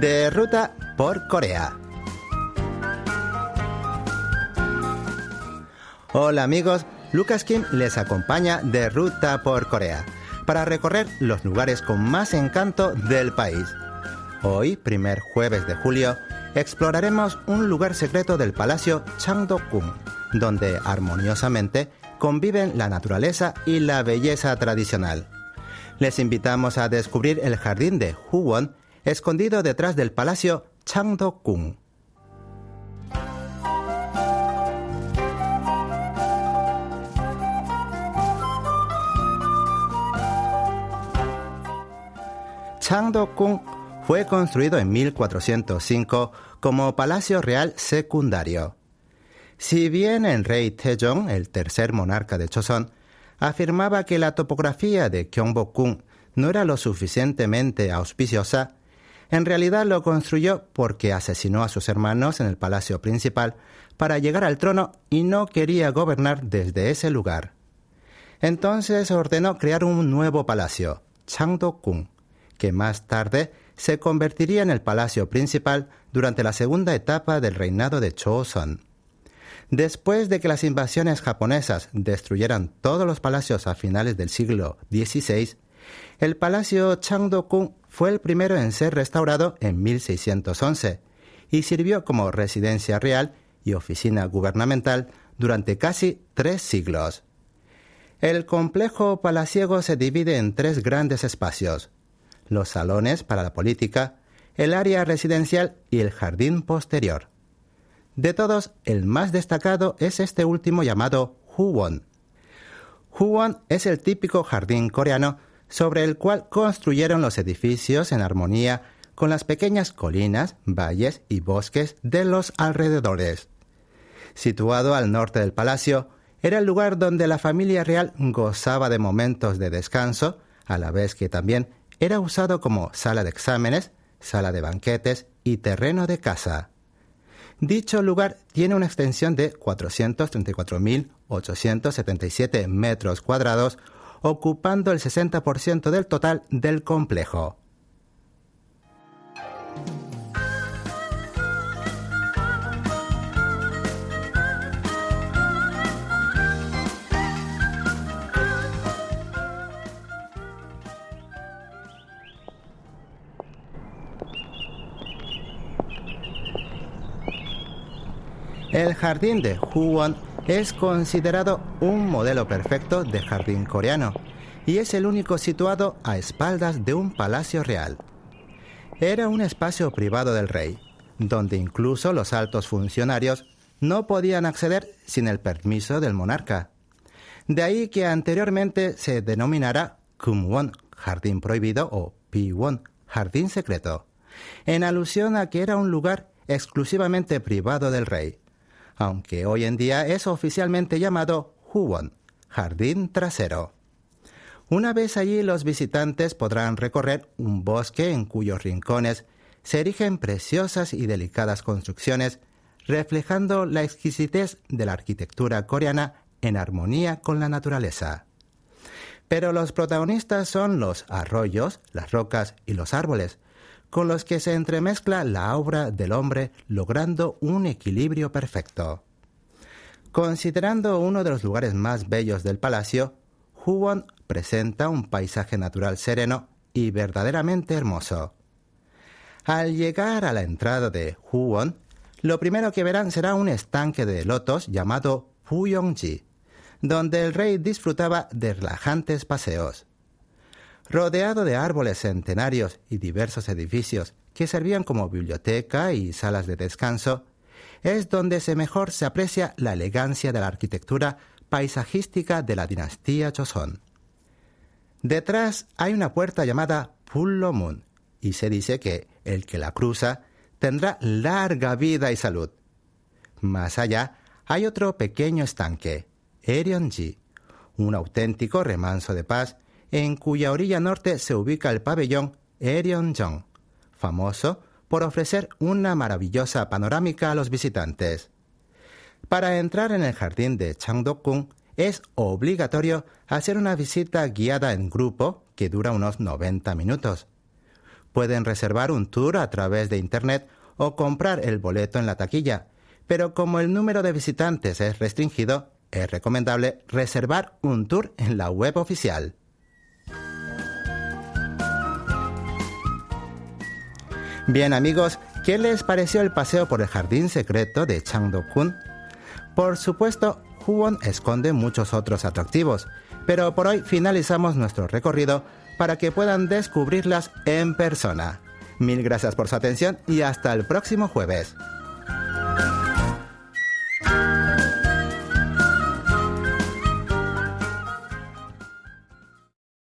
De ruta por Corea. Hola amigos, Lucas Kim les acompaña de ruta por Corea para recorrer los lugares con más encanto del país. Hoy, primer jueves de julio, exploraremos un lugar secreto del Palacio Changdok-gung, donde armoniosamente conviven la naturaleza y la belleza tradicional. Les invitamos a descubrir el jardín de Huwon, escondido detrás del Palacio Changdok-gung. Changdok-gung fue construido en 1405 como palacio real secundario. Si bien el rey Taejong, el tercer monarca de Choson, afirmaba que la topografía de Gyeongbokgung no era lo suficientemente auspiciosa, en realidad lo construyó porque asesinó a sus hermanos en el palacio principal para llegar al trono y no quería gobernar desde ese lugar. Entonces ordenó crear un nuevo palacio, Changdokgung, que más tarde se convertiría en el palacio principal durante la segunda etapa del reinado de Choson. Después de que las invasiones japonesas destruyeran todos los palacios a finales del siglo XVI, el palacio Changdokgung fue el primero en ser restaurado en 1611 y sirvió como residencia real y oficina gubernamental durante casi tres siglos. El complejo palaciego se divide en tres grandes espacios, los salones para la política, el área residencial y el jardín posterior. De todos, el más destacado es este último llamado Huwon. Huwon es el típico jardín coreano sobre el cual construyeron los edificios en armonía con las pequeñas colinas, valles y bosques de los alrededores. Situado al norte del palacio, era el lugar donde la familia real gozaba de momentos de descanso, a la vez que también era usado como sala de exámenes, sala de banquetes y terreno de caza. Dicho lugar tiene una extensión de 434.877 metros cuadrados, ocupando el 60% del total del complejo. El jardín de Huwon es considerado un modelo perfecto de jardín coreano y es el único situado a espaldas de un palacio real. Era un espacio privado del rey, donde incluso los altos funcionarios no podían acceder sin el permiso del monarca. De ahí que anteriormente se denominara Kumwon, jardín prohibido, o Piwon, jardín secreto, en alusión a que era un lugar exclusivamente privado del rey aunque hoy en día es oficialmente llamado Huwon, jardín trasero. Una vez allí los visitantes podrán recorrer un bosque en cuyos rincones se erigen preciosas y delicadas construcciones reflejando la exquisitez de la arquitectura coreana en armonía con la naturaleza. Pero los protagonistas son los arroyos, las rocas y los árboles, con los que se entremezcla la obra del hombre logrando un equilibrio perfecto. Considerando uno de los lugares más bellos del palacio, Huwon presenta un paisaje natural sereno y verdaderamente hermoso. Al llegar a la entrada de Huwon, lo primero que verán será un estanque de lotos llamado Fuyongji, donde el rey disfrutaba de relajantes paseos rodeado de árboles centenarios y diversos edificios que servían como biblioteca y salas de descanso, es donde se mejor se aprecia la elegancia de la arquitectura paisajística de la dinastía Joseon. Detrás hay una puerta llamada Pullomun y se dice que el que la cruza tendrá larga vida y salud. Más allá hay otro pequeño estanque, Erionji, un auténtico remanso de paz en cuya orilla norte se ubica el pabellón Erionjong, famoso por ofrecer una maravillosa panorámica a los visitantes. Para entrar en el jardín de Changdok-gung es obligatorio hacer una visita guiada en grupo que dura unos 90 minutos. Pueden reservar un tour a través de Internet o comprar el boleto en la taquilla, pero como el número de visitantes es restringido, es recomendable reservar un tour en la web oficial. Bien amigos, ¿qué les pareció el paseo por el jardín secreto de Changdo-kun? Por supuesto, Huwon esconde muchos otros atractivos, pero por hoy finalizamos nuestro recorrido para que puedan descubrirlas en persona. Mil gracias por su atención y hasta el próximo jueves.